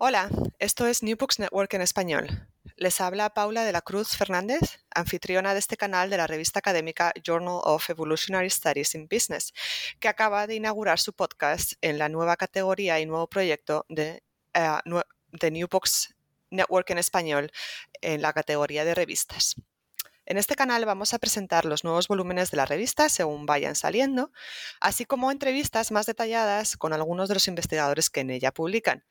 Hola, esto es New Books Network en español. Les habla Paula de la Cruz Fernández, anfitriona de este canal de la revista académica Journal of Evolutionary Studies in Business, que acaba de inaugurar su podcast en la nueva categoría y nuevo proyecto de, uh, New Books Network en español en la categoría de revistas. En este canal vamos a presentar los nuevos volúmenes de la revista según vayan saliendo, así como entrevistas más detalladas con algunos de los investigadores que en ella publican.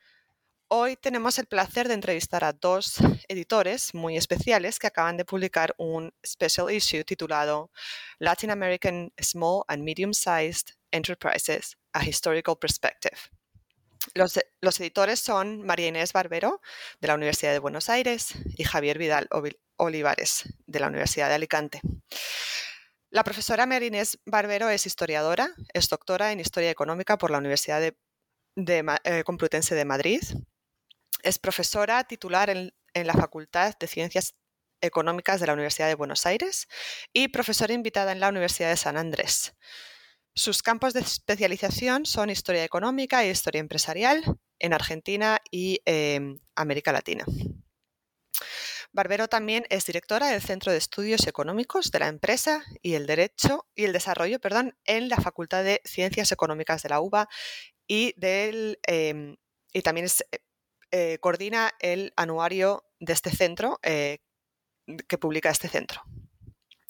Hoy tenemos el placer de entrevistar a dos editores muy especiales que acaban de publicar un special issue titulado Latin American Small and Medium-Sized Enterprises, A Historical Perspective. Los, los, editores son María Inés Barbero, de la Universidad de Buenos Aires, y Javier Vidal Olivares, de la Universidad de Alicante. La profesora María Inés Barbero es historiadora, es doctora en Historia Económica por la Universidad de, de, eh, Complutense de Madrid es profesora titular en, la Facultad de Ciencias Económicas de la Universidad de Buenos Aires y profesora invitada en la Universidad de San Andrés. Sus campos de especialización son historia económica e historia empresarial en Argentina y em, América Latina. Barbero también es directora del Centro de Estudios Económicos de la Empresa y el Derecho y el Desarrollo perdón, en la Facultad de Ciencias Económicas de la UBA y, del, em, y también es eh, coordina el anuario de este centro eh, que publica este centro.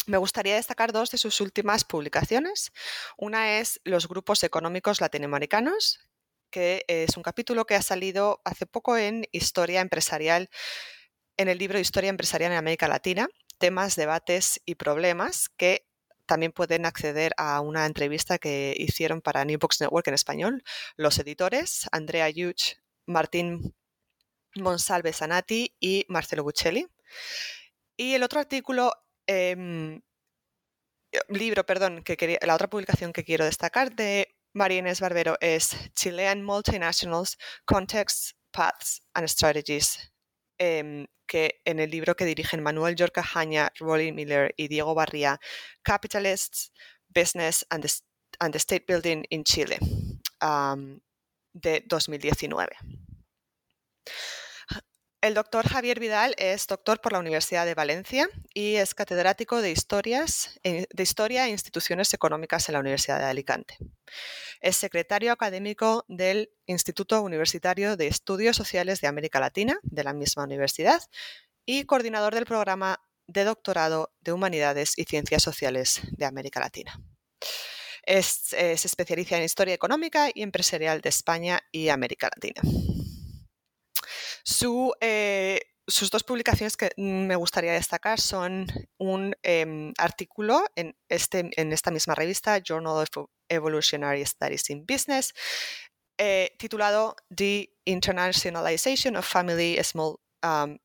Me gustaría destacar dos de sus últimas publicaciones. Una es Los grupos económicos latinoamericanos, que es un capítulo que ha salido hace poco en Historia Empresarial, en el libro Historia Empresarial en América Latina, temas, debates y problemas que también pueden acceder a una entrevista que hicieron para New Books Network en español los editores Andrea Yuch, Martín Monsalve Sanati y Marcelo Buccelli. Y el otro artículo, em, libro, perdón, que la otra publicación que quiero destacar de María Barbero es Chilean Multinationals, Contexts, Paths and Strategies, em, que en el libro que dirigen Manuel Yorca Jaña, Rolly Miller y Diego Barría, Capitalists, Business and the, State Building in Chile, de 2019. El doctor Javier Vidal es doctor por la Universidad de Valencia y es catedrático de, historias, eh, de Historia e Instituciones Económicas en la Universidad de Alicante. Es secretario académico del Instituto Universitario de Estudios Sociales de América Latina, de la misma universidad, y coordinador del programa de doctorado de Humanidades y Ciencias Sociales de América Latina. Eh, se especializa en Historia Económica y Empresarial de España y América Latina. Eh, sus dos publicaciones que me gustaría destacar son un em, artículo en, este, en esta misma revista, Journal of Evolutionary Studies in Business, eh, titulado The Internationalization of Family, Small um,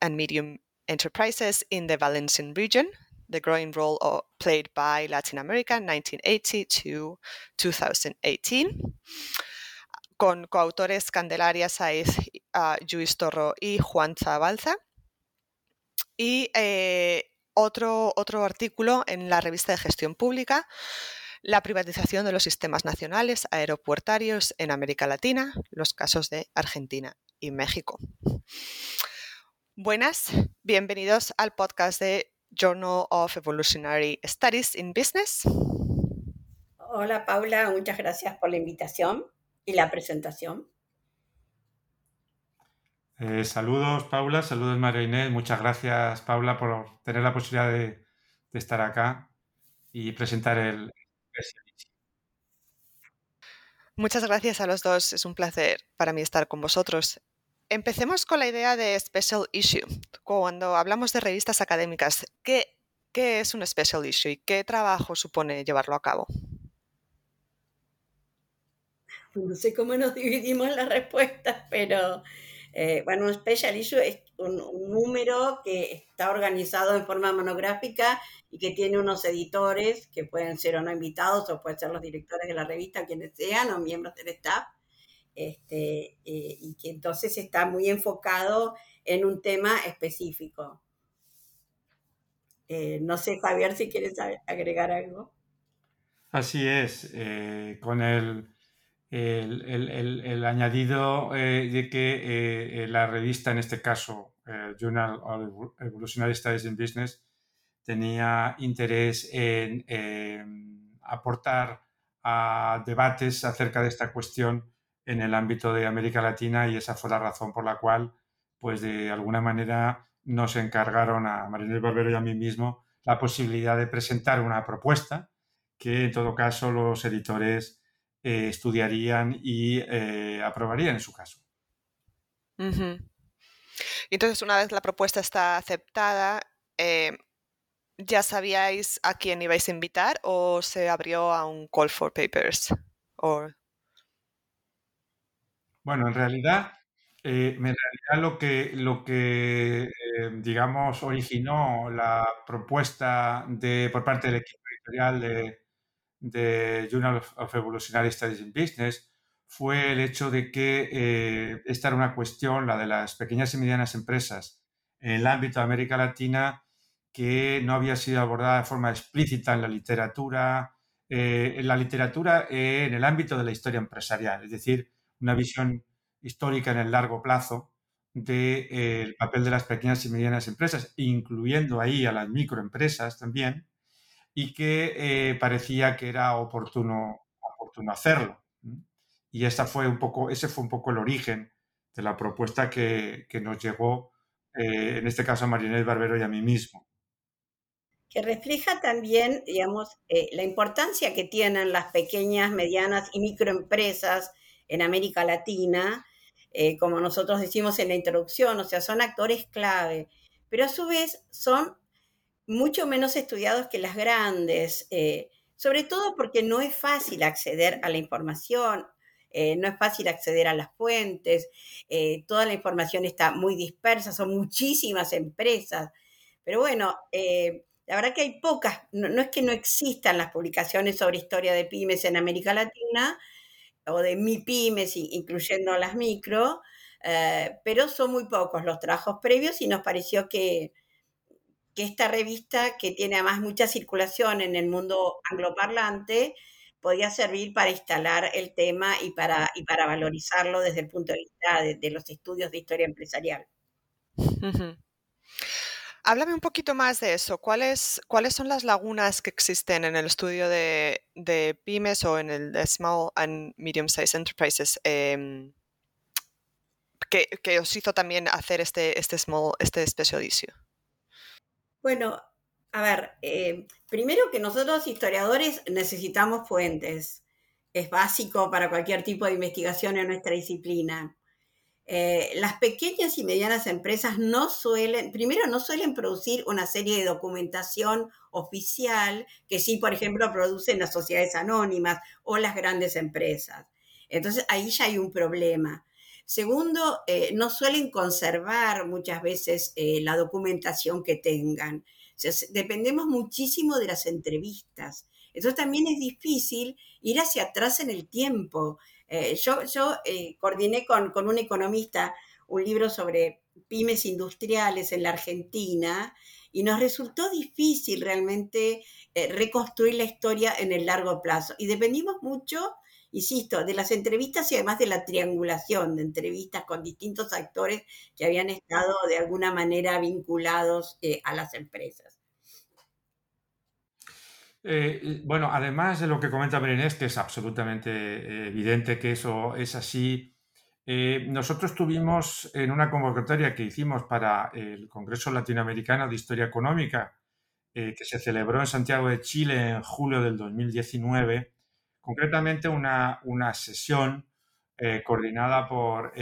and Medium Enterprises in the Valencian Region, The Growing Role Played by Latin America 1980 to 2018, con coautores Candelaria Saiz, uh, Luis Torro y Juan Zabalza. Y eh, otro, otro artículo en la revista de gestión pública la privatización de los sistemas nacionales aeropuertarios en América Latina, los casos de Argentina y México. Buenas, bienvenidos al podcast de Journal of Evolutionary Studies in Business. Hola Paula, muchas gracias por la invitación y la presentación. Eh, saludos Paula, saludos María Inés, muchas gracias Paula por tener la posibilidad de, de estar acá y presentar el, Muchas gracias a los dos, es un placer para mí estar con vosotros. Empecemos con la idea de special issue. Cuando hablamos de revistas académicas, ¿qué, qué es un special issue y qué trabajo supone llevarlo a cabo? No sé cómo nos dividimos las respuestas, pero eh, bueno, un special issue es un, número que está organizado en forma monográfica y que tiene unos editores que pueden ser o no invitados o pueden ser los directores de la revista, quienes sean, o miembros del staff, este, eh, y que entonces está muy enfocado en un tema específico. Eh, no sé, Javier, si quieres agregar algo. Así es, con el el, añadido eh, de que eh, la revista, en este caso, Journal of Evolutionary Studies in Business, tenía interés en aportar a debates acerca de esta cuestión en el ámbito de América Latina y esa fue la razón por la cual, pues de alguna manera, nos encargaron a Marinés Barbero y a mí mismo la posibilidad de presentar una propuesta que, en todo caso, los editores eh, estudiarían y eh, aprobarían en su caso. Entonces, una vez la propuesta está aceptada, eh, ¿ya sabíais a quién ibais a invitar o se abrió a un call for papers? Bueno, en realidad, en realidad lo que, lo que digamos, originó la propuesta de, por parte del equipo editorial de, de Journal of Evolutionary Studies in Business fue el hecho de que eh, esta era una cuestión, la de las pequeñas y medianas empresas en el ámbito de América Latina, que no había sido abordada de forma explícita en la literatura, eh, en la literatura eh, en el ámbito de la historia empresarial, es decir, una visión histórica en el largo plazo del papel de las pequeñas y medianas empresas, incluyendo ahí a las microempresas también, y que eh, parecía que era oportuno, hacerlo. Y esa fue un poco, ese fue un poco el origen de la propuesta que, que nos llegó, eh, en este caso a Marinés Barbero y a mí mismo. Que refleja también, digamos, eh, la importancia que tienen las pequeñas, medianas y microempresas en América Latina, como nosotros decimos en la introducción, o sea, son actores clave, pero a su vez son mucho menos estudiados que las grandes, eh, sobre todo porque no es fácil acceder a la información, eh, no es fácil acceder a las fuentes, eh, toda la información está muy dispersa, son muchísimas empresas, pero bueno, la verdad que hay pocas, no, es que no existan las publicaciones sobre historia de pymes en América Latina o de mi pymes, incluyendo las micro, pero son muy pocos los trabajos previos y nos pareció que que esta revista, que tiene además mucha circulación en el mundo angloparlante, podía servir para instalar el tema y para, y para valorizarlo desde el punto de vista de, los estudios de historia empresarial. Háblame un poquito más de eso. ¿Cuáles, ¿Cuáles son las lagunas que existen en el estudio de, pymes o en el de Small and Medium Size Enterprises em, que, que, os hizo también hacer este, este, small, este special? Bueno, a ver, eh, primero que nosotros historiadores necesitamos fuentes. Es básico para cualquier tipo de investigación en nuestra disciplina. Eh, las pequeñas y medianas empresas no suelen, primero no suelen producir una serie de documentación oficial que sí, por ejemplo, producen las sociedades anónimas o las grandes empresas. Entonces ahí ya hay un problema. Segundo, eh, no suelen conservar muchas veces eh, la documentación que tengan. dependemos muchísimo de las entrevistas. Entonces también es difícil ir hacia atrás en el tiempo. Eh, yo yo coordiné con, con un economista un libro sobre pymes industriales en la Argentina y nos resultó difícil realmente reconstruir la historia en el largo plazo. Y dependimos mucho, insisto, de las entrevistas y además de la triangulación de entrevistas con distintos actores que habían estado de alguna manera vinculados eh, a las empresas. Eh, bueno, además de lo que comenta Berenés, que es absolutamente evidente que eso es así, eh, nosotros tuvimos en una convocatoria que hicimos para el Congreso Latinoamericano de Historia Económica, eh, que se celebró en Santiago de Chile en julio del 2019, concretamente una, sesión eh, coordinada por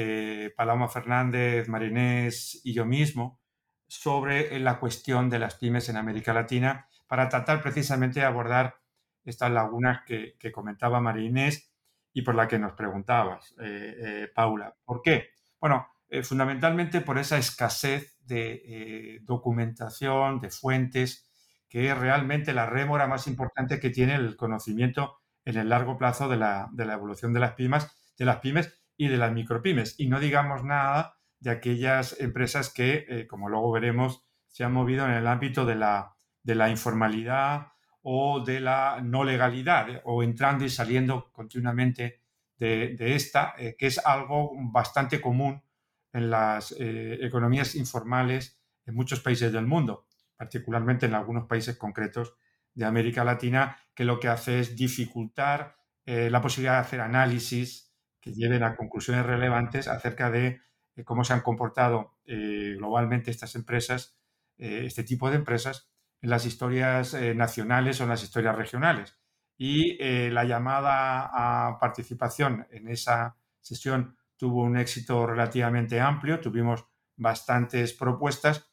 Paloma Fernández, Marinés y yo mismo sobre la cuestión de las pymes en América Latina para tratar precisamente de abordar estas lagunas que, comentaba Marinés y por la que nos preguntabas, eh, eh, Paula. ¿Por qué? Bueno, eh, fundamentalmente por esa escasez de documentación, de fuentes, que es realmente la rémora más importante que tiene el conocimiento en el largo plazo de la, evolución de las pymes, de las pymes y de las micropymes. Y no digamos nada de aquellas empresas que, como luego veremos, se han movido en el ámbito de la, de la informalidad, o de la no legalidad, o entrando y saliendo continuamente de, esta, eh, que es algo bastante común en las eh, economías informales en muchos países del mundo, particularmente en algunos países concretos de América Latina, que lo que hace es dificultar eh, la posibilidad de hacer análisis que lleven a conclusiones relevantes acerca de cómo se han comportado globalmente estas empresas, este tipo de empresas, en las historias eh, nacionales o en las historias regionales. Y eh, la llamada a participación en esa sesión tuvo un éxito relativamente amplio, tuvimos bastantes propuestas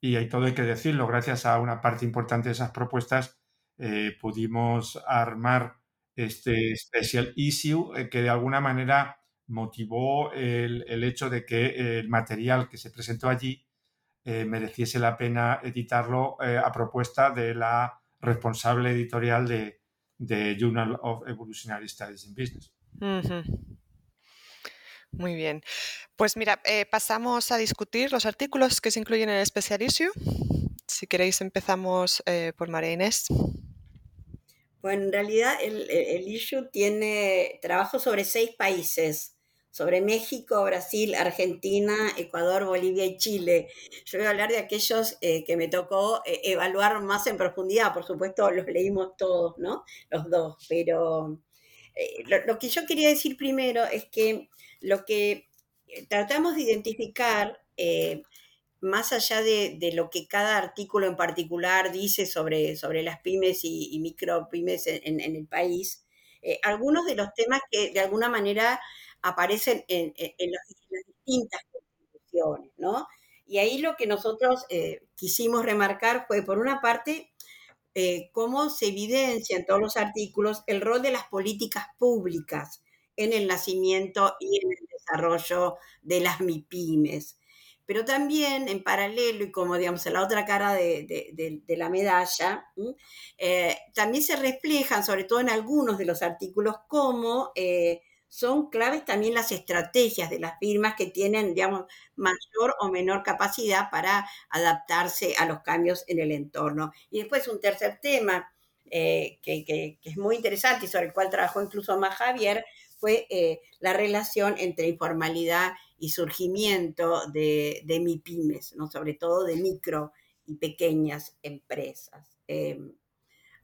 y hay todo hay que decirlo, gracias a una parte importante de esas propuestas eh, pudimos armar este special issue que de alguna manera motivó el, el, hecho de que el material que se presentó allí eh, mereciese la pena editarlo eh, a propuesta de la responsable editorial de, Journal of Evolutionary Studies in Business. Muy bien. Pues mira, eh, pasamos a discutir los artículos que se incluyen en el Special Issue. Si queréis, empezamos por María Inés. Bueno, en realidad el, el issue tiene trabajo sobre seis países sobre México, Brasil, Argentina, Ecuador, Bolivia y Chile. Yo voy a hablar de aquellos eh, que me tocó eh, evaluar más en profundidad. Por supuesto, los leímos todos, ¿no? Los dos. Pero eh, lo, que yo quería decir primero es que lo que tratamos de identificar, más allá de, lo que cada artículo en particular dice sobre, las pymes y, y micropymes en, el país, algunos de los temas que de alguna manera aparecen en, las, distintas constituciones, ¿no? Y ahí lo que nosotros eh, quisimos remarcar fue, por una parte, eh, cómo se evidencia en todos los artículos el rol de las políticas públicas en el nacimiento y en el desarrollo de las MIPIMES. Pero también en paralelo y como digamos en la otra cara de, la medalla, eh, también se reflejan, sobre todo en algunos de los artículos, cómo son claves también las estrategias de las firmas que tienen, digamos, mayor o menor capacidad para adaptarse a los cambios en el entorno. Y después un tercer tema eh, que, es muy interesante y sobre el cual trabajó incluso más Javier, fue eh, la relación entre informalidad y surgimiento de, de MIPIMES, ¿no? sobre todo de micro y pequeñas empresas. Em,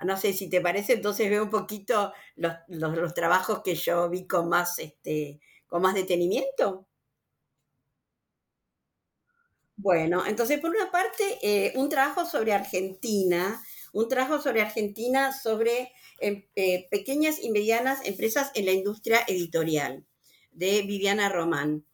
no sé si te parece, entonces veo un poquito los, trabajos que yo vi con más, este, con más detenimiento. Bueno, entonces por una parte, eh, un trabajo sobre Argentina, un trabajo sobre Argentina sobre em, eh, pequeñas y medianas empresas en la industria editorial, de Viviana Román,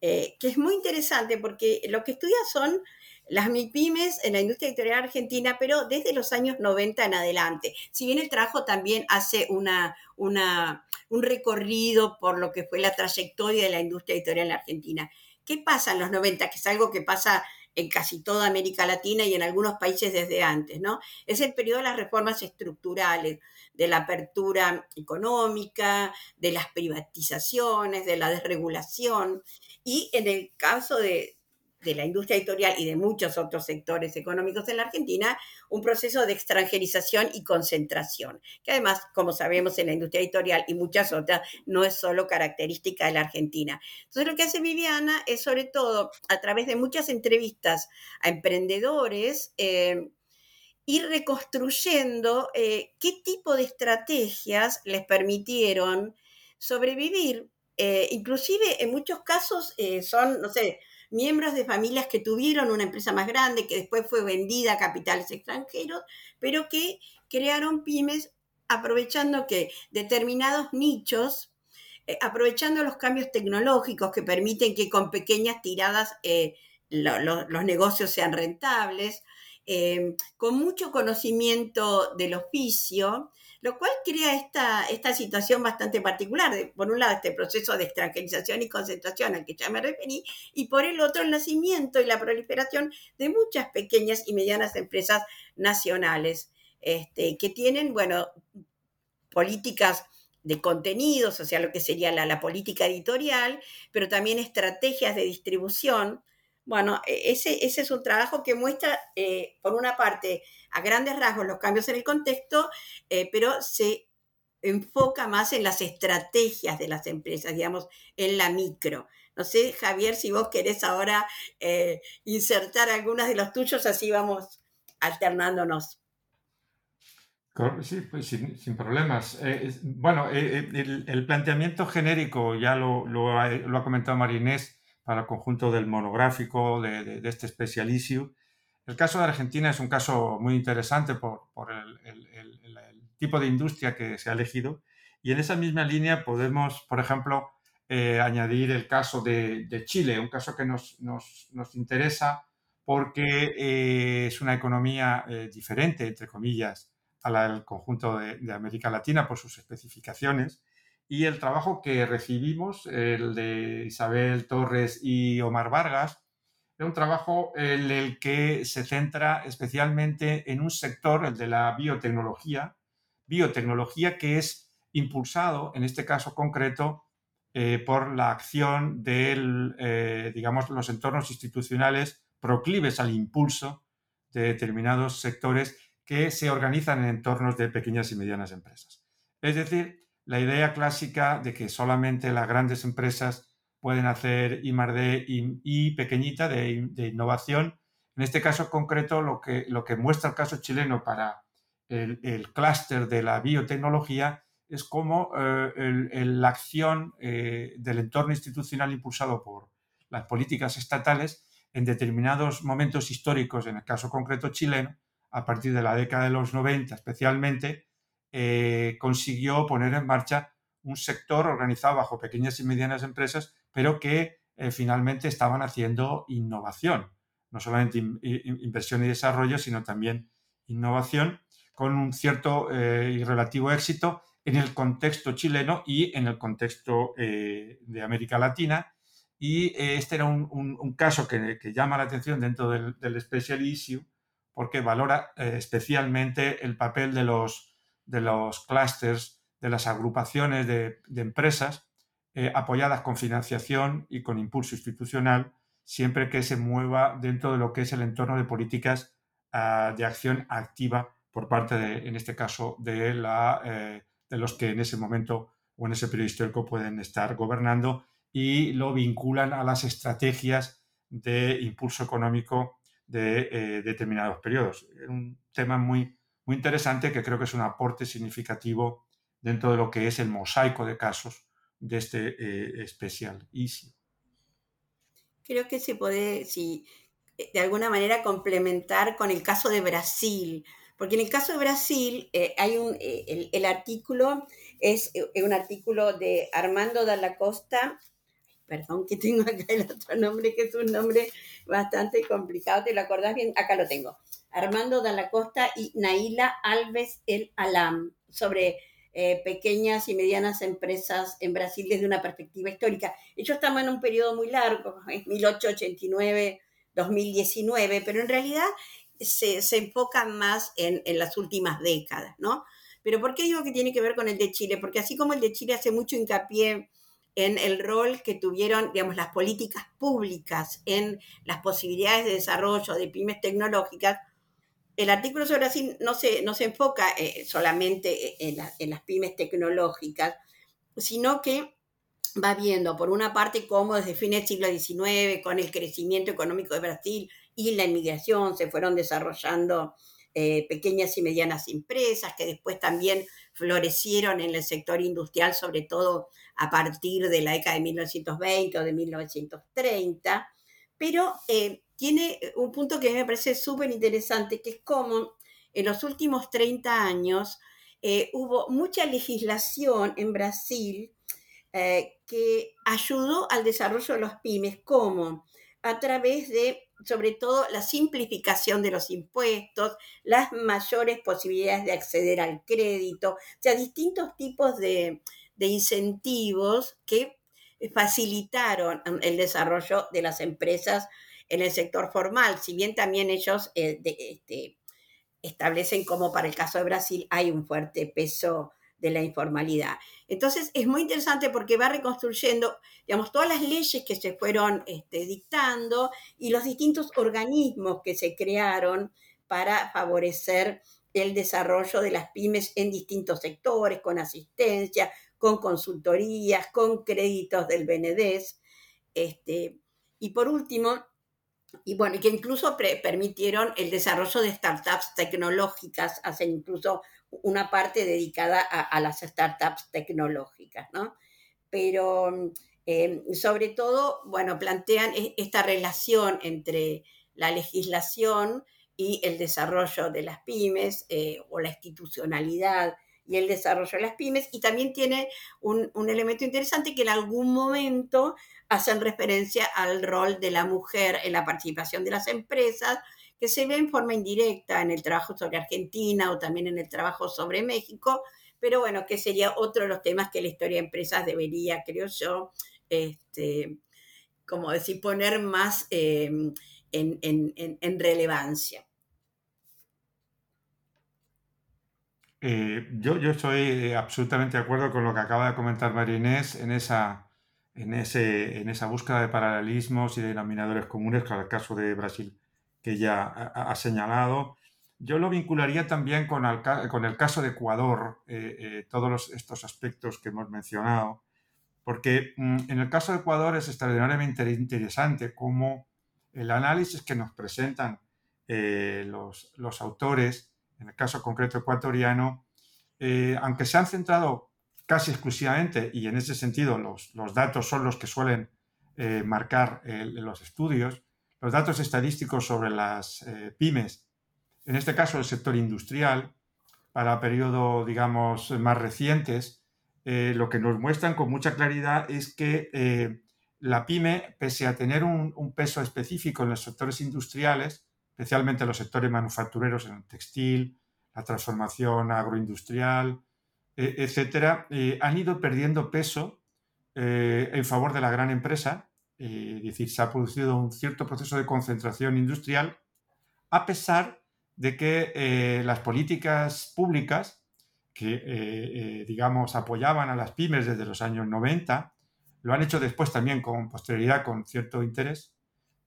eh, que es muy interesante porque lo que estudia son las MIPIMES en la industria editorial argentina, pero desde los años 90 en adelante. Si bien el trabajo también hace una, un recorrido por lo que fue la trayectoria de la industria editorial en Argentina. ¿Qué pasa en los 90? Que es algo que pasa en casi toda América Latina y en algunos países desde antes, ¿no? Es el periodo de las reformas estructurales, de la apertura económica, de las privatizaciones, de la desregulación. Y en el caso de, de la industria editorial y de muchos otros sectores económicos en la Argentina, un proceso de extranjerización y concentración, que además, como sabemos, en la industria editorial y muchas otras, no es solo característica de la Argentina. Entonces, lo que hace Viviana es, sobre todo, a través de muchas entrevistas a emprendedores, eh, ir reconstruyendo eh, qué tipo de estrategias les permitieron sobrevivir. Eh, inclusive en muchos casos son, no sé, miembros de familias que tuvieron una empresa más grande, que después fue vendida a capitales extranjeros, pero que crearon pymes aprovechando que determinados nichos, eh, aprovechando los cambios tecnológicos que permiten que con pequeñas tiradas eh, los negocios sean rentables, eh, con mucho conocimiento del oficio, lo cual crea esta, esta situación bastante particular. por un lado, este proceso de extranjerización y concentración al que ya me referí, y por el otro, el nacimiento y la proliferación de muchas pequeñas y medianas empresas nacionales este, que tienen, bueno, políticas de contenidos, o sea, lo que sería la, la política editorial, pero también estrategias de distribución bueno, e, ese, ese es un trabajo que muestra, eh, por una parte, a grandes rasgos los cambios en el contexto, eh, pero se enfoca más en las estrategias de las empresas, digamos, en la micro. No sé, Javier, si vos querés ahora eh, insertar algunas de los tuyos, así vamos alternándonos. Sí, pues sin, problemas. bueno, el, planteamiento genérico ya lo, ha, lo ha comentado Marinés para el conjunto del monográfico de, este Special El caso de Argentina es un caso muy interesante por, el, tipo de industria que se ha elegido. Y en esa misma línea podemos, por ejemplo, eh, añadir el caso de, Chile, un caso que nos, interesa porque eh, es una economía eh, diferente, entre comillas, al conjunto de América Latina por sus especificaciones y el trabajo que recibimos, el de Isabel Torres y Omar Vargas, es un trabajo en el que se centra especialmente en un sector, el de la biotecnología, biotecnología que es impulsado, en este caso concreto, eh, por la acción de, eh, digamos, los entornos institucionales proclives al impulso de determinados sectores que se organizan en entornos de pequeñas y medianas empresas. Es decir, la idea clásica de que solamente las grandes empresas pueden hacer I+D y, y pequeñita de, innovación. En este caso concreto, lo que, lo que muestra el caso chileno para el, el clúster de la biotecnología es cómo eh, la acción eh, del entorno institucional impulsado por las políticas estatales en determinados momentos históricos, en el caso concreto chileno, a partir de la década de los 90 especialmente, eh, consiguió poner en marcha un sector organizado bajo pequeñas y medianas empresas, pero que eh, finalmente estaban haciendo innovación, no solamente inversión y desarrollo, sino también innovación, con un cierto eh, y relativo éxito en el contexto chileno y en el contexto de América Latina. Y este era un, caso que, llama la atención dentro del, del Special Issue porque valora especialmente el papel de los de los clústeres, de las agrupaciones de, empresas eh, apoyadas con financiación y con impulso institucional, siempre que se mueva dentro de lo que es el entorno de políticas ah, de acción activa por parte, de, en este caso, de, la, eh, de los que en ese momento o en ese periodo histórico pueden estar gobernando y lo vinculan a las estrategias de impulso económico de eh, determinados periodos. Un tema muy, muy interesante que creo que es un aporte significativo dentro de lo que es el mosaico de casos de este eh, especial issue. Creo que se puede, si de alguna manera complementar con el caso de Brasil, porque en el caso de Brasil eh, hay un, eh, el, artículo es un artículo de Armando Dalla Costa, perdón que tengo acá el otro nombre, que es un nombre bastante complicado, ¿te lo acordás bien? Acá lo tengo. Armando Dalla Costa y Naila Alves El Alam, sobre eh, pequeñas y medianas empresas en Brasil desde una perspectiva histórica. Ellos estaban en un periodo muy largo, 1889, 2019, pero en realidad se, se enfocan más en, en, las últimas décadas, ¿no? Pero ¿por qué digo que tiene que ver con el de Chile? Porque así como el de Chile hace mucho hincapié en el rol que tuvieron, digamos, las políticas públicas en las posibilidades de desarrollo de pymes tecnológicas, el artículo sobre Brasil no se, no se enfoca eh, solamente en, en, las pymes tecnológicas, sino que va viendo, por una parte, cómo desde fines del siglo XIX, con el crecimiento económico de Brasil y la inmigración, se fueron desarrollando eh, pequeñas y medianas empresas que después también florecieron en el sector industrial, sobre todo a partir de la década de 1920 o de 1930, pero eh, tiene un punto que me parece súper interesante, que es cómo en los últimos 30 años eh, hubo mucha legislación en Brasil que ayudó al desarrollo de los pymes, como a través de sobre todo la simplificación de los impuestos, las mayores posibilidades de acceder al crédito, o sea, distintos tipos de, incentivos que facilitaron el desarrollo de las empresas en el sector formal, si bien también ellos eh, este, establecen como para el caso de Brasil hay un fuerte peso de la informalidad. Entonces es muy interesante porque va reconstruyendo, digamos, todas las leyes que se fueron este, dictando y los distintos organismos que se crearon para favorecer el desarrollo de las pymes en distintos sectores, con asistencia, con consultorías, con créditos del BNDES. Este, y por último, y bueno, que incluso permitieron el desarrollo de startups tecnológicas, hacen incluso una parte dedicada a, las startups tecnológicas, ¿no? Pero eh, sobre todo, bueno, plantean e, esta relación entre la legislación y el desarrollo de las pymes eh, o la institucionalidad y el desarrollo de las pymes. Y también tiene un, un, elemento interesante que en algún momento hacen referencia al rol de la mujer en la participación de las empresas que se ve en forma indirecta en el trabajo sobre Argentina o también en el trabajo sobre México, pero bueno, que sería otro de los temas que la historia de empresas debería, creo yo, este, como decir, poner más em, en, relevancia. Eh, yo, yo estoy absolutamente de acuerdo con lo que acaba de comentar María Inés en esa, en, ese, en esa búsqueda de paralelismos y denominadores comunes con el caso de Brasil que ya ha, señalado. Yo lo vincularía también con el, caso de Ecuador, eh, eh, todos estos aspectos que hemos mencionado, porque mm, en el caso de Ecuador es extraordinariamente interesante cómo el análisis que nos presentan eh, los, los, autores, en el caso concreto ecuatoriano, aunque se han centrado casi exclusivamente, y en ese sentido los, los datos son los que suelen marcar los estudios, los datos estadísticos sobre las eh, pymes, en este caso el sector industrial, para periodos, digamos, más recientes, eh, lo que nos muestran con mucha claridad es que eh, la pyme, pese a tener un, peso específico en los sectores industriales, especialmente en los sectores manufactureros, en el textil, la transformación agroindustrial, etcétera, han ido perdiendo peso en favor de la gran empresa. Eh, es decir, se ha producido un cierto proceso de concentración industrial, a pesar de que eh, las políticas públicas que, eh, digamos, apoyaban a las pymes desde los años 90, lo han hecho después también con posterioridad, con cierto interés,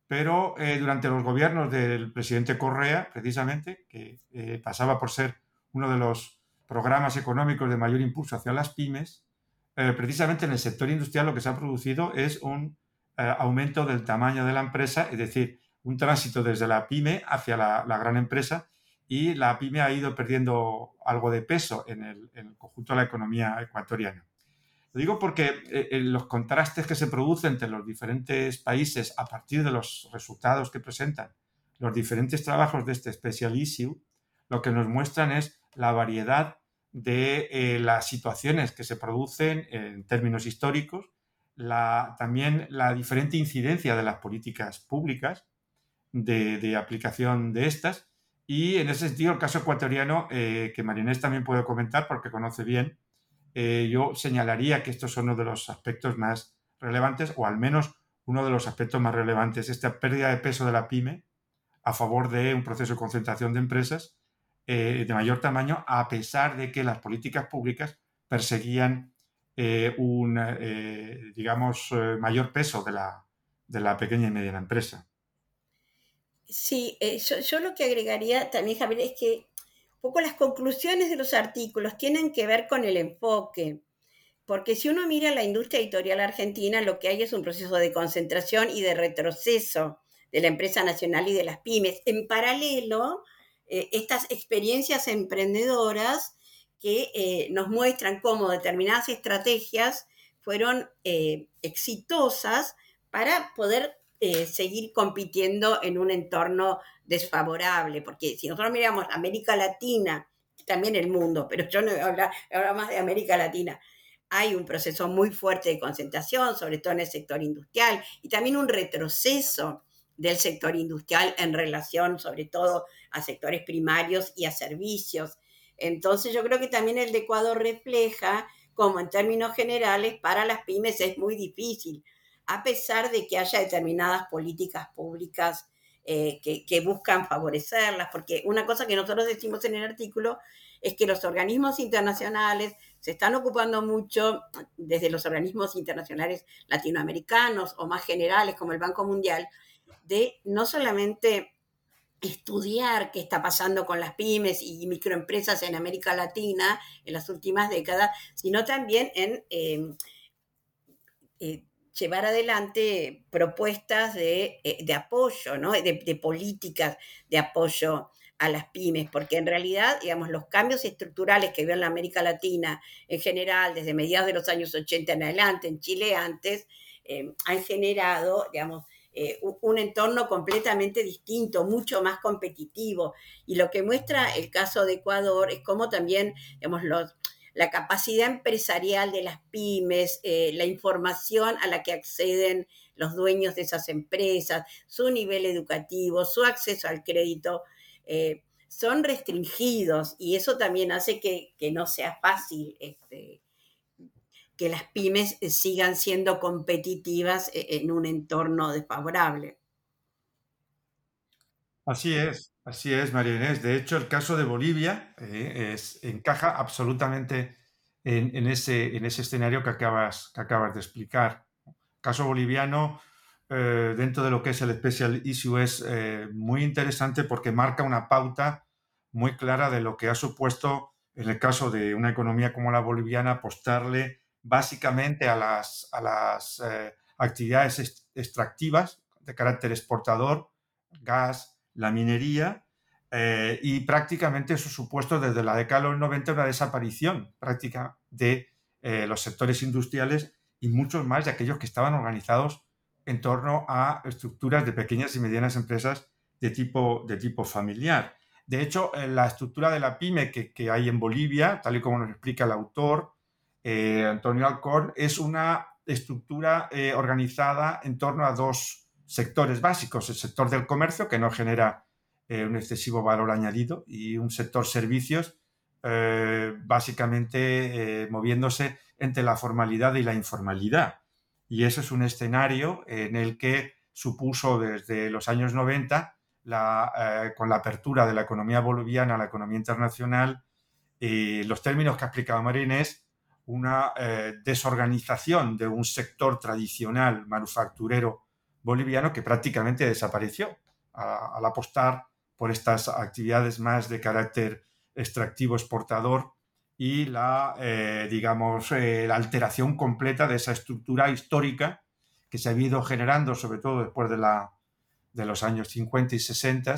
pero durante los gobiernos del presidente Correa, precisamente, que pasaba por ser uno de los programas económicos de mayor impulso hacia las pymes, precisamente en el sector industrial lo que se ha producido es un eh, aumento del tamaño de la empresa, es decir, un tránsito desde la pyme hacia la, gran empresa y la pyme ha ido perdiendo algo de peso en el, conjunto de la economía ecuatoriana. Lo digo porque eh, los contrastes que se producen entre los diferentes países a partir de los resultados que presentan los diferentes trabajos de este Special Issue, lo que nos muestran es la variedad de eh, las situaciones que se producen en términos históricos también la diferente incidencia de las políticas públicas de, aplicación de estas. Y en ese sentido, el caso ecuatoriano, eh, que Marinés también puede comentar porque conoce bien, eh, yo señalaría que estos son uno de los aspectos más relevantes, o al menos uno de los aspectos más relevantes, esta pérdida de peso de la pyme a favor de un proceso de concentración de empresas eh, de mayor tamaño, a pesar de que las políticas públicas perseguían eh, un, eh, digamos, mayor peso de la, de la pequeña y mediana empresa. Sí, yo, yo, lo que agregaría también, Javier, es que un poco las conclusiones de los artículos tienen que ver con el enfoque. Porque si uno mira la industria editorial argentina, lo que hay es un proceso de concentración y de retroceso de la empresa nacional y de las pymes. En paralelo, eh, estas experiencias emprendedoras que eh, nos muestran cómo determinadas estrategias fueron eh, exitosas para poder seguir compitiendo en un entorno desfavorable, porque si nosotros miramos América Latina, también el mundo, pero yo no voy a hablar, más de América Latina, hay un proceso muy fuerte de concentración, sobre todo en el sector industrial, y también un retroceso del sector industrial en relación sobre todo a sectores primarios y a servicios. Entonces yo creo que también el de Ecuador refleja como en términos generales para las pymes es muy difícil, a pesar de que haya determinadas políticas públicas eh, que, que, buscan favorecerlas, porque una cosa que nosotros decimos en el artículo es que los organismos internacionales se están ocupando mucho, desde los organismos internacionales latinoamericanos o más generales como el Banco Mundial, de no solamente estudiar qué está pasando con las pymes y microempresas en América Latina en las últimas décadas, sino también en em, eh, llevar adelante propuestas de, eh, apoyo, ¿no? de, de, políticas de apoyo a las pymes, porque en realidad, digamos, los cambios estructurales que veo en la América Latina en general, desde mediados de los años 80 en adelante, en Chile antes, em, han generado, digamos, eh, un entorno completamente distinto, mucho más competitivo. Y lo que muestra el caso de Ecuador es cómo también, digamos, la capacidad empresarial de las pymes, eh, la información a la que acceden los dueños de esas empresas, su nivel educativo, su acceso al crédito, eh, son restringidos y eso también hace que, que no sea fácil este, que las pymes eh, sigan siendo competitivas eh, en un entorno desfavorable. Así es, así es, María Inés. De hecho, el caso de Bolivia eh, es, encaja absolutamente en, ese, en ese escenario que acabas, de explicar. Caso boliviano, dentro de lo que es el Special Issue, es muy interesante porque marca una pauta muy clara de lo que ha supuesto, en el caso de una economía como la boliviana, apostarle básicamente a las, a las eh, actividades extractivas de carácter exportador, gas, la minería, eh, y prácticamente eso supuesto desde la década de los 90 una desaparición práctica de eh, los sectores industriales y muchos más de aquellos que estaban organizados en torno a estructuras de pequeñas y medianas empresas de tipo, de tipo familiar. De hecho, la estructura de la pyme que, que hay en Bolivia, tal y como nos explica el autor, eh, Antonio Alcorn, es una estructura eh, organizada en torno a dos sectores básicos, el sector del comercio, que no genera eh, un excesivo valor añadido, y un sector servicios, básicamente moviéndose entre la formalidad y la informalidad. Y ese es un escenario en el que supuso desde los años 90, con la apertura de la economía boliviana a la economía internacional, los términos que ha explicado María Inés, una eh, desorganización de un sector tradicional manufacturero boliviano que prácticamente desapareció al apostar por estas actividades más de carácter extractivo exportador y la, eh, digamos, eh, la alteración completa de esa estructura histórica que se ha ido generando, sobre todo después de, la, de los años 50 y 60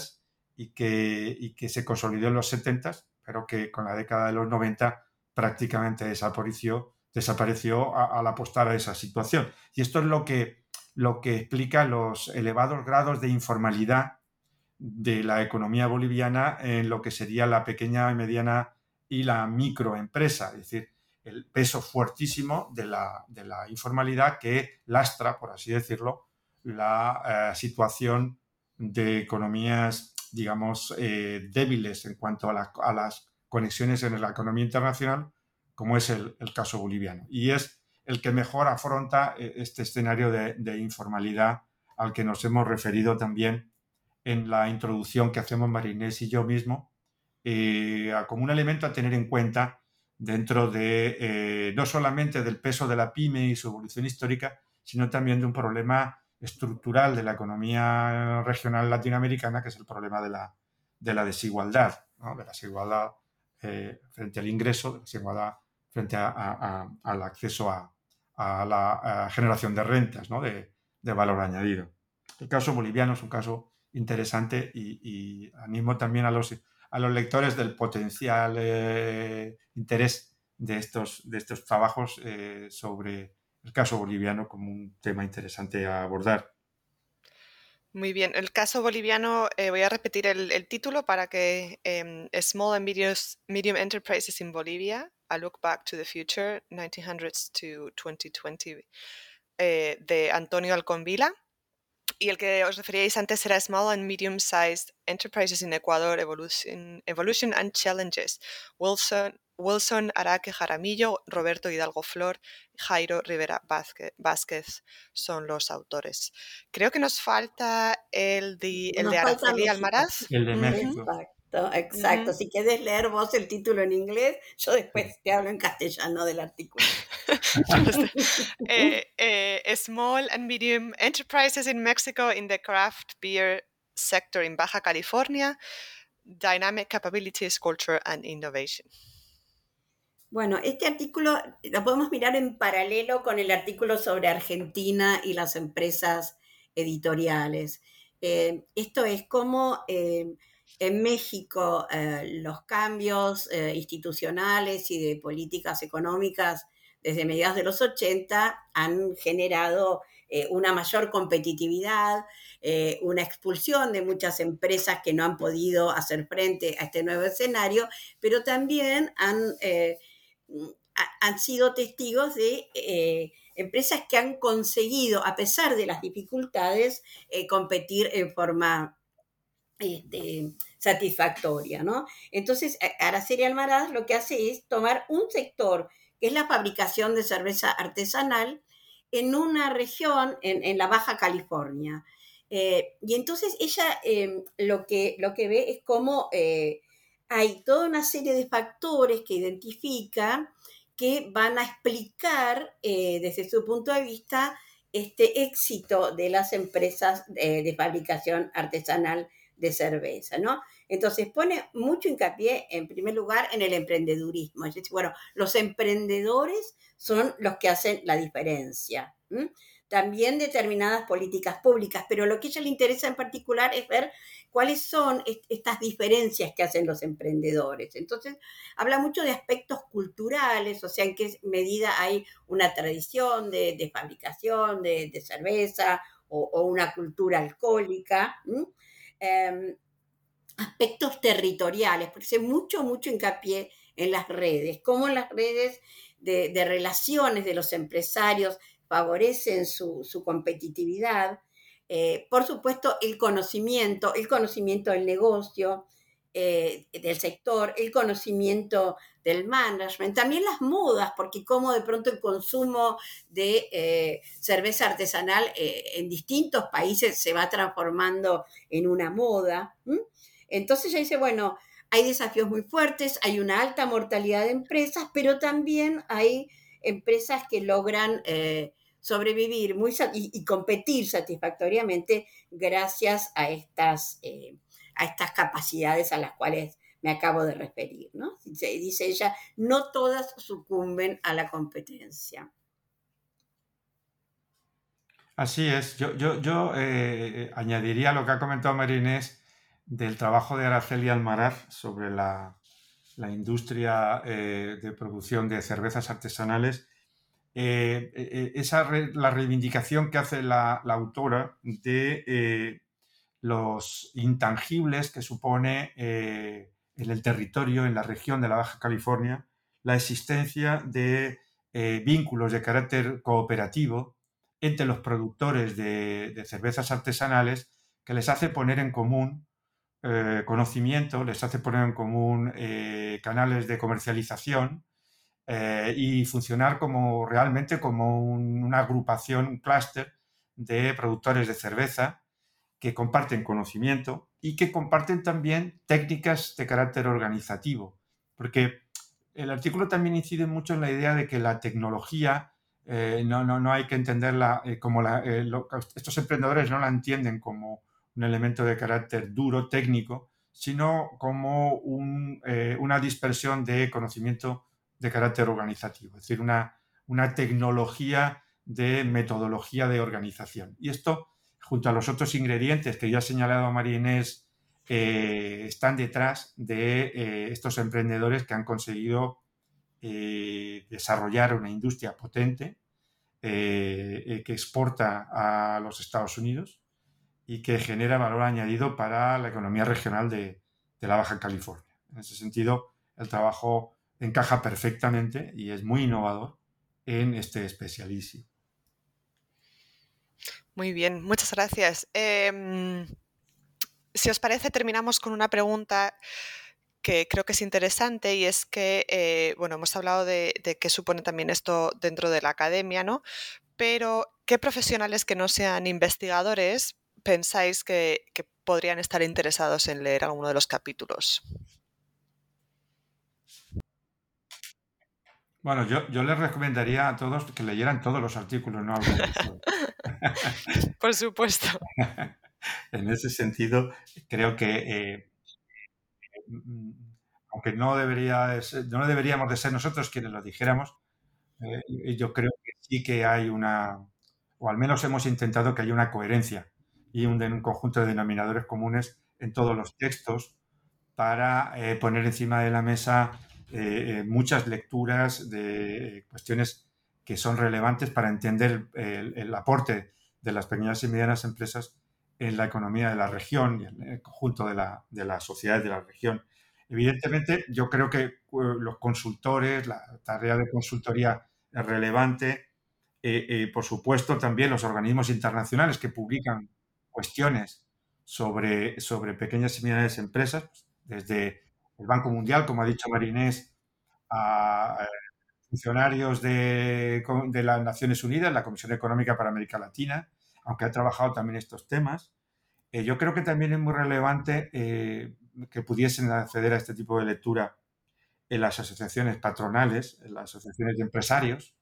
y que, y que se consolidó en los 70, pero que con la década de los 90 prácticamente desapareció, desapareció al apostar a esa situación. Y esto es lo que, lo que explica los elevados grados de informalidad de la economía boliviana en lo que sería la pequeña y mediana y la microempresa, es decir, el peso fuertísimo de la, informalidad que lastra, por así decirlo, la eh, situación de economías, digamos, eh, débiles en cuanto a, las conexiones en la economía internacional, como es el, caso boliviano. Y es el que mejor afronta eh, este escenario de, informalidad al que nos hemos referido también en la introducción que hacemos Marinés y yo mismo, eh, como un elemento a tener en cuenta dentro de eh, no solamente del peso de la pyme y su evolución histórica, sino también de un problema estructural de la economía regional latinoamericana, que es el problema de la, de la desigualdad, de la desigualdad frente al ingreso, de la desigualdad frente al acceso a, la generación de rentas, ¿no? de, valor añadido. El caso boliviano es un caso interesante y, animo también a los, a los lectores del potencial eh, interés de estos, de estos trabajos eh, sobre el caso boliviano como un tema interesante a abordar. Muy bien, el caso boliviano, eh, voy a repetir el, título para que em, Small and Medium Enterprises in Bolivia, A Look Back to the Future, 1900s to 2020, eh, de Antonio Alconvila. Y el que os referíais antes era Small and Medium Sized Enterprises in Ecuador, Evolution, Evolution and Challenges, Wilson, Wilson Araque Jaramillo, Roberto Hidalgo Flor, Jairo Rivera Vázquez, son los autores. Creo que nos falta el de, el de Araceli Almaraz. El de México. Exacto, exacto. Si quieres leer vos el título en inglés, yo después te hablo en castellano del artículo. Eh, eh, small and Medium Enterprises in Mexico in the Craft Beer Sector in Baja California, Dynamic Capabilities, Culture and Innovation. Bueno, este artículo lo podemos mirar en paralelo con el artículo sobre Argentina y las empresas editoriales. Eh, esto es como eh, en México eh, los cambios institucionales y de políticas económicas desde mediados de los 80 han generado una mayor competitividad, una expulsión de muchas empresas que no han podido hacer frente a este nuevo escenario, pero también han han sido testigos de eh, empresas que han conseguido, a pesar de las dificultades, eh, competir en forma este, satisfactoria, ¿no? Entonces, Araceli Almaraz lo que hace es tomar un sector, que es la fabricación de cerveza artesanal, en una región, en, la Baja California. Eh, y entonces ella lo, que, lo que ve es cómo hay toda una serie de factores que identifica que van a explicar eh, desde su punto de vista este éxito de las empresas de, fabricación artesanal de cerveza, ¿no? Entonces pone mucho hincapié, en primer lugar, en el emprendedurismo. Es decir, bueno, los emprendedores son los que hacen la diferencia también determinadas políticas públicas, pero lo que a ella le interesa en particular es ver cuáles son estas diferencias que hacen los emprendedores. Entonces, habla mucho de aspectos culturales, o sea, en qué medida hay una tradición de, fabricación de, cerveza o, una cultura alcohólica. Em, aspectos territoriales, porque hace mucho, mucho hincapié en las redes, cómo las redes de, relaciones de los empresarios favorecen su, competitividad. Eh, por supuesto, el conocimiento, el conocimiento del negocio, eh, del sector, el conocimiento del management, también las modas, porque como de pronto el consumo de eh, cerveza artesanal en distintos países se va transformando en una moda. Entonces ya dice, bueno, hay desafíos muy fuertes, hay una alta mortalidad de empresas, pero también hay empresas que logran sobrevivir muy, y, competir satisfactoriamente gracias a estas, eh, a estas capacidades a las cuales me acabo de referir. ¿no? Dice, ella, no todas sucumben a la competencia. Así es. Yo, yo, yo eh, añadiría lo que ha comentado Marinés del trabajo de Araceli Almaraz sobre la, industria eh, de producción de cervezas artesanales eh, eh, eh, esa la reivindicación que hace la, autora de los intangibles que supone en el territorio, en la región de la Baja California, la existencia de vínculos de carácter cooperativo entre los productores de, cervezas artesanales que les hace poner en común conocimiento, les hace poner en común canales de comercialización eh, y funcionar como realmente como una agrupación, un clúster de productores de cerveza que comparten conocimiento y que comparten también técnicas de carácter organizativo, porque el artículo también incide mucho en la idea de que la tecnología eh, no, no, no, hay que entenderla eh, como la, estos emprendedores no la entienden como un elemento de carácter duro, técnico, sino como una dispersión de conocimiento de carácter organizativo, es decir, una, una tecnología de metodología de organización. Y esto, junto a los otros ingredientes que ya ha señalado María Inés, eh, están detrás de eh, estos emprendedores que han conseguido eh, desarrollar una industria potente que exporta a los Estados Unidos y que genera valor añadido para la economía regional de, la Baja California. En ese sentido, el trabajo encaja perfectamente y es muy innovador en este especialísimo. Muy bien, muchas gracias. Em, si os parece, terminamos con una pregunta que creo que es interesante y es que, eh, bueno, hemos hablado de, qué supone también esto dentro de la academia, ¿no? Pero, ¿qué profesionales que no sean investigadores pensáis que podrían estar interesados en leer alguno de los capítulos? Bueno, yo, yo les recomendaría a todos que leyeran todos los artículos, no Por supuesto. en ese sentido, creo que eh, mm, aunque no, debería no deberíamos de ser nosotros quienes lo dijéramos, eh, yo creo que sí que hay una, o al menos hemos intentado que haya una coherencia y un, un conjunto de denominadores comunes en todos los textos para eh, poner encima de la mesa eh, muchas lecturas de cuestiones que son relevantes para entender el, aporte de las pequeñas y medianas empresas en la economía de la región y en el conjunto de la, de sociedad de la región. Evidentemente, yo creo que eh, los consultores, la tarea de consultoría es relevante. Eh, por supuesto, también los organismos internacionales que publican cuestiones sobre, sobre pequeñas y medianas empresas, pues, desde el Banco Mundial, como ha dicho Marinés, a, funcionarios de, las Naciones Unidas, la Comisión Económica para América Latina, aunque ha trabajado también estos temas. Eh, yo creo que también es muy relevante eh, que pudiesen acceder a este tipo de lectura en las asociaciones patronales, en las asociaciones de empresarios.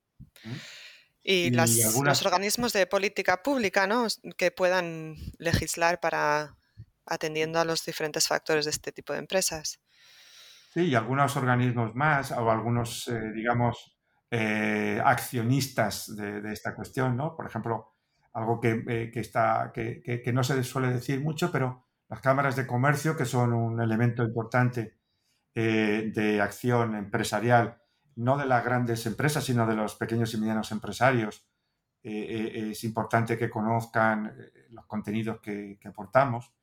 Y, los organismos de política pública, ¿no? Que puedan legislar para atendiendo a los diferentes factores de este tipo de empresas. Y algunos organismos más o algunos, eh, digamos, eh, accionistas de, esta cuestión, ¿no? Por ejemplo, algo que, eh, está, que, que, no se suele decir mucho, pero las cámaras de comercio, que son un elemento importante de acción empresarial, no de las grandes empresas, sino de los pequeños y medianos empresarios, es importante que conozcan los contenidos que, aportamos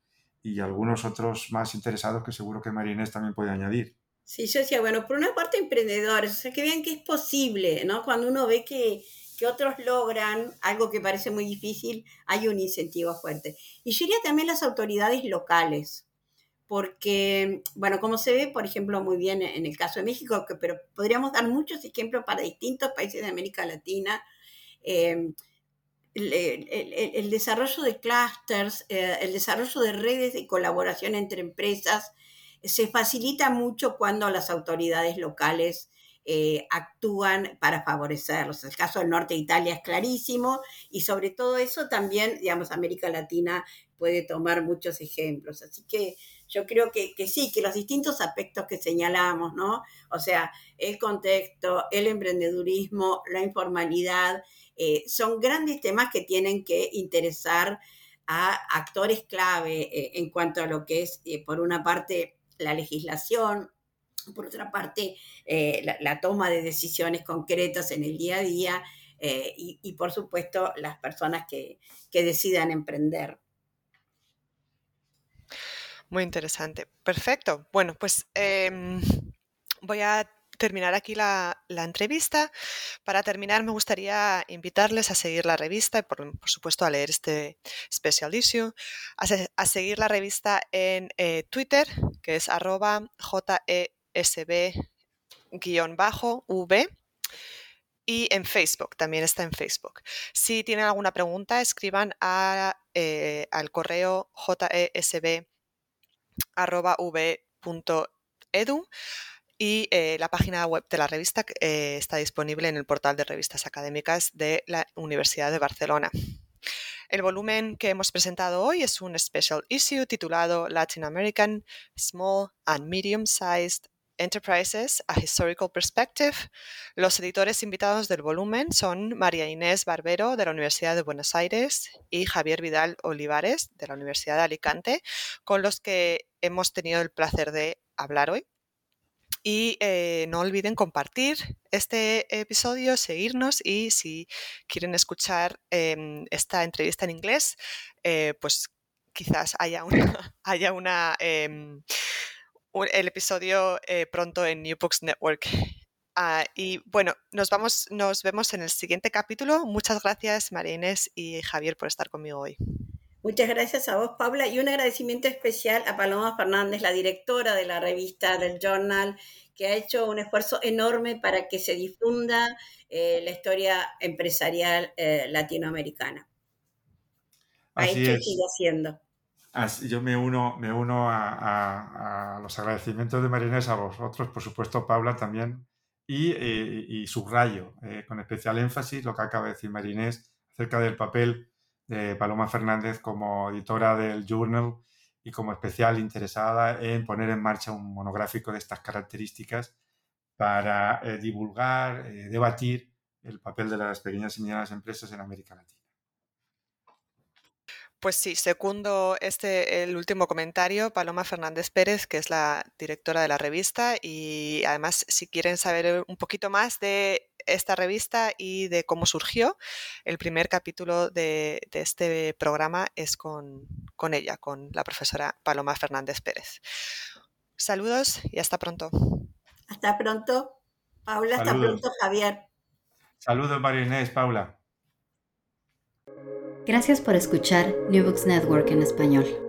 y algunos otros más interesados que seguro que María también puede añadir. Sí, yo decía, bueno, por una parte emprendedores, o sea, que vean que es posible, ¿no? Cuando uno ve que, que otros logran algo que parece muy difícil, hay un incentivo fuerte. Y yo diría también las autoridades locales, porque, bueno, como se ve, por ejemplo, muy bien en el caso de México, que, pero podríamos dar muchos ejemplos para distintos países de América Latina. Eh, el, el, desarrollo de clústeres, eh, el desarrollo de redes de colaboración entre empresas, se facilita mucho cuando las autoridades locales eh, actúan para favorecerlos. El caso del norte de Italia es clarísimo y sobre todo eso también, digamos, América Latina puede tomar muchos ejemplos. Así que yo creo que, sí, que los distintos aspectos que señalamos, ¿no? O sea, el contexto, el emprendedurismo, la informalidad, eh, son grandes temas que tienen que interesar a actores clave eh, en cuanto a lo que es, por una parte, la legislación, por otra parte, eh, la, toma de decisiones concretas en el día a día eh, y, por supuesto, las personas que, decidan emprender. Muy interesante. Perfecto. Bueno, pues em, voy a terminar aquí la, entrevista. Para terminar, me gustaría invitarles a seguir la revista y, por, supuesto, a leer este special issue, a, seguir la revista en eh, Twitter, que es arroba JESB v y en Facebook, también está en Facebook. Si tienen alguna pregunta, escriban a, eh, al correo jesb.v.edu y eh, la página web de la revista eh, está disponible en el portal de revistas académicas de la Universidad de Barcelona. El volumen que hemos presentado hoy es un special issue titulado Latin American Small and Medium Sized Enterprises, A Historical Perspective. Los editores invitados del volumen son María Inés Barbero de la Universidad de Buenos Aires y Javier Vidal Olivares de la Universidad de Alicante, con los que hemos tenido el placer de hablar hoy. Y eh, no olviden compartir este episodio, seguirnos y si quieren escuchar em, esta entrevista en inglés, eh, pues quizás haya una, em, el episodio eh, pronto en New Books Network. Ah, y bueno, nos vamos, nos vemos en el siguiente capítulo. Muchas gracias, María Inés y Javier, por estar conmigo hoy. Muchas gracias a vos, Paula, y un agradecimiento especial a Paloma Fernández, la directora de la revista del Journal, que ha hecho un esfuerzo enorme para que se difunda eh, la historia empresarial eh, latinoamericana. Ha hecho y sigue haciendo. yo me uno, me uno a, los agradecimientos de Marinés, a vosotros, por supuesto, Paula también, y, eh, y subrayo con especial énfasis lo que acaba de decir Marinés acerca del papel de Paloma Fernández como editora del Journal y como especial interesada en poner en marcha un monográfico de estas características para eh, divulgar, eh, debatir el papel de las pequeñas y medianas empresas en América Latina. Pues sí, segundo este el último comentario, Paloma Fernández Pérez, que es la directora de la revista, y además si quieren saber un poquito más de esta revista y de cómo surgió. El primer capítulo de, este programa es con, ella, con la profesora Paloma Fernández Pérez. Saludos y hasta pronto. Hasta pronto, Paula. Hasta pronto, Javier. Saludos, María Inés, Paula. Gracias por escuchar New Books Network en español.